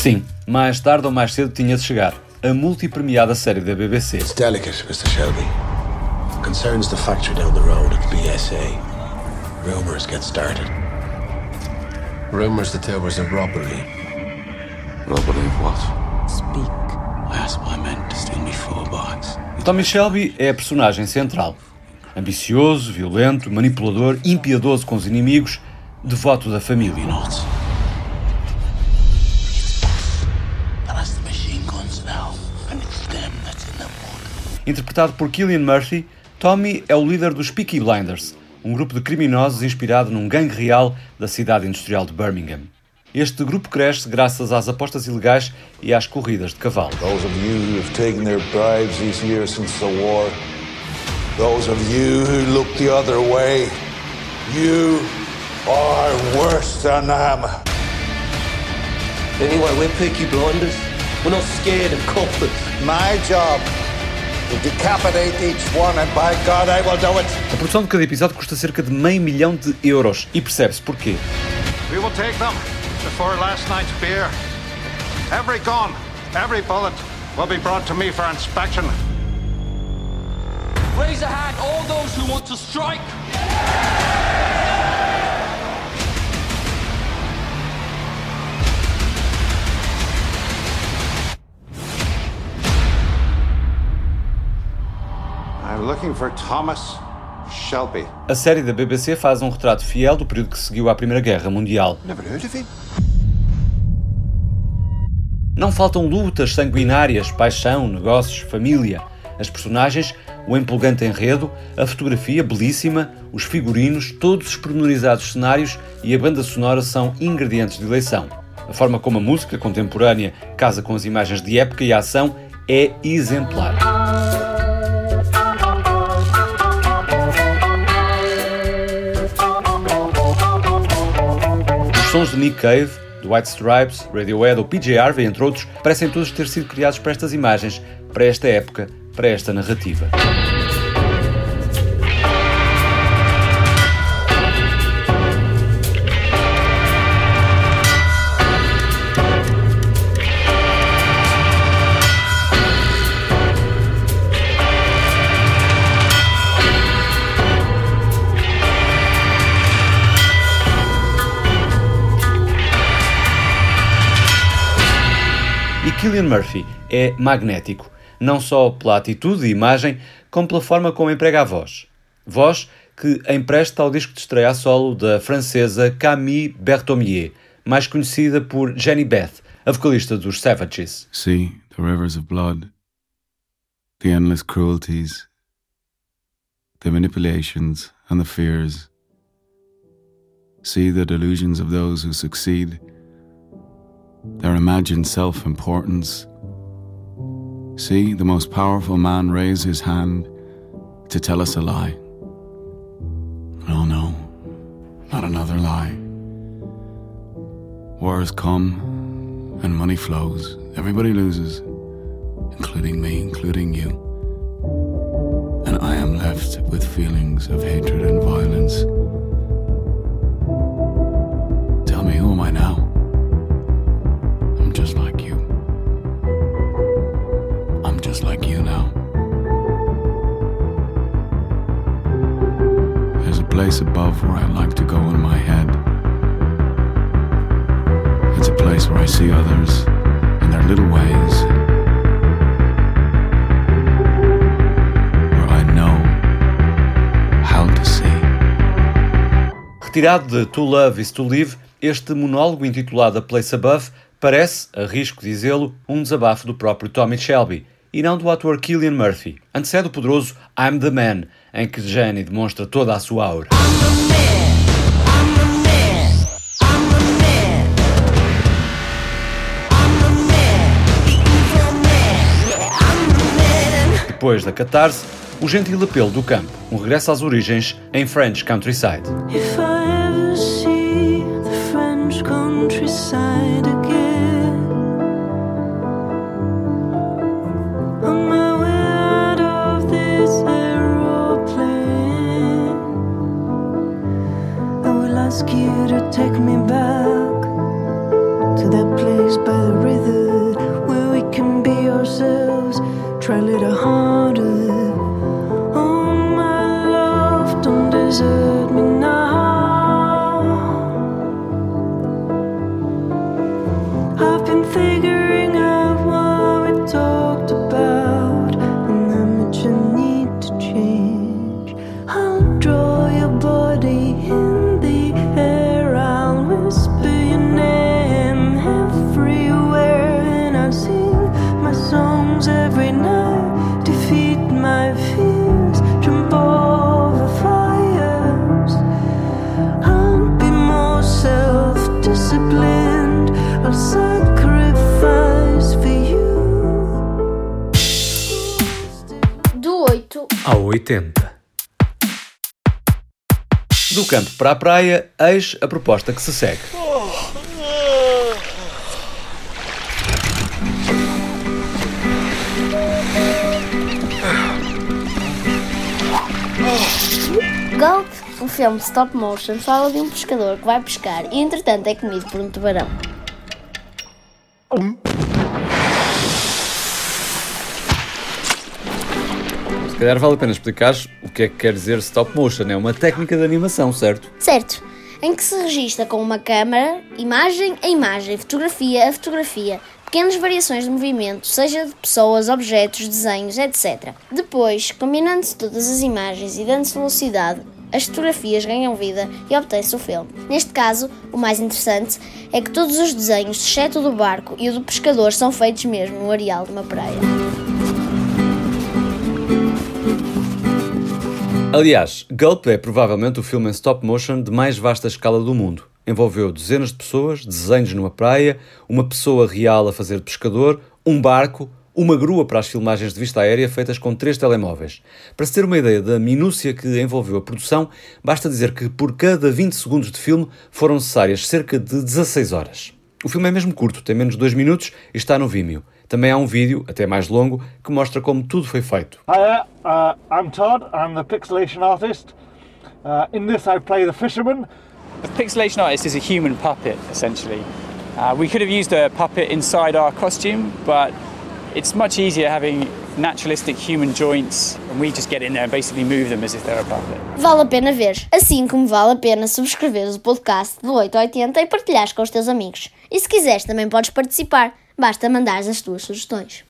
Sim, mais tarde ou mais cedo tinha de chegar. A multipremiada série da BBC. It's delicate, Mr. Shelby. Concerns the factory down the road at the BSA. Rumors get started. Rumors that there was a robbery. Robbery of what? Speak. I asked my men to steal me four bags. Tommy Shelby é a personagem central. Ambicioso, violento, manipulador, impiedoso com os inimigos, devoto da família. Not. Interpretado por Killian Murphy, Tommy é o líder dos Peaky Blinders, um grupo de criminosos inspirado num gangue real da cidade industrial de Birmingham. Este grupo cresce graças às apostas ilegais e às corridas de cavalo. Those of you who have taken their bribes these years since the war, those of you who look the other way, you are worse than them. Anyway, we're Peaky Blinders. We're not scared of coppers. My job A produção de cada episódio custa cerca de meio milhão de euros e percebe-se porquê. We will take them before last night's beer. Every gun, every bullet will be brought to me for inspection. Raise a hand, all those who want to strike. For Thomas Shelby. A série da BBC faz um retrato fiel do período que seguiu à Primeira Guerra Mundial. Never heard of him. Não faltam lutas sanguinárias, paixão, negócios, família. As personagens, o empolgante enredo, a fotografia belíssima, os figurinos, todos os pormenorizados cenários e a banda sonora são ingredientes de eleição. A forma como a música contemporânea casa com as imagens de época e a ação é exemplar. Sons de Nick Cave, do White Stripes, Radiohead ou PJ Harvey, entre outros, parecem todos ter sido criados para estas imagens, para esta época, para esta narrativa. Killian Murphy é magnético, não só pela atitude e imagem, como pela forma como emprega a voz. Voz que empresta ao disco de estreia a solo da francesa Camille Berthomier, mais conhecida por Jenny Beth, a vocalista dos Savages. See the rivers of blood, the endless cruelties, the manipulations and the fears. See the delusions of those who succeed, their imagined self importance. See the most powerful man raise his hand to tell us a lie. Oh no, not another lie. Wars come and money flows. Everybody loses, including me, including you. And I am left with feelings of hatred and violence. Place above where I like to go in my head. It's a place where I see others in their little ways. Where I know how to see. Retirado de To Love is to Live, este monólogo intitulado A Place Above parece, arrisco dizê-lo, um desabafo do próprio Tommy Shelby e não do ator Killian Murphy. Antecede o poderoso I'm the Man, em que Jenny demonstra toda a sua aura. Depois da catarse, o gentil apelo do campo, um regresso às origens em French Countryside. You to take me back to that place by the river where we can be ourselves. Try a little harder. Do 8 ao 80. Do campo para a praia, eis a proposta que se segue. Gulp, o filme stop motion, fala de um pescador que vai pescar e entretanto é comido por um tubarão. Se calhar vale a pena explicar o que é que quer dizer stop motion. É uma técnica de animação, certo? Certo, em que se registra com uma câmara, imagem a imagem, fotografia a fotografia, pequenas variações de movimento, seja de pessoas, objetos, desenhos, etc. Depois, combinando-se todas as imagens e dando-se velocidade, as fotografias ganham vida e obtém-se o filme. Neste caso, o mais interessante é que todos os desenhos, exceto o do barco e o do pescador, são feitos mesmo no areal de uma praia. Aliás, Gulp é provavelmente o filme em stop motion de mais vasta escala do mundo. Envolveu dezenas de pessoas, desenhos numa praia, uma pessoa real a fazer de pescador, um barco, uma grua para as filmagens de vista aérea feitas com três telemóveis. Para se ter uma ideia da minúcia que envolveu a produção, basta dizer que por cada 20 segundos de filme foram necessárias cerca de 16 horas. O filme é mesmo curto, tem menos de 2 minutos e está no Vimeo. Também há um vídeo, até mais longo, que mostra como tudo foi feito. Hiya, uh, I'm Todd. I'm the pixelation artist. Uh, in this, I play the fisherman. The pixelation artist is a human puppet, essentially. Uh, we could have used a puppet inside our costume, but it's much easier having naturalistic human joints, and we just get in there and basically move them as if they're a puppet. Vale a pena ver, assim como vale a pena subscreveres o podcast do 8 ao 80 e partilhares com os teus amigos. E se quiseres também podes participar, basta mandares as tuas sugestões.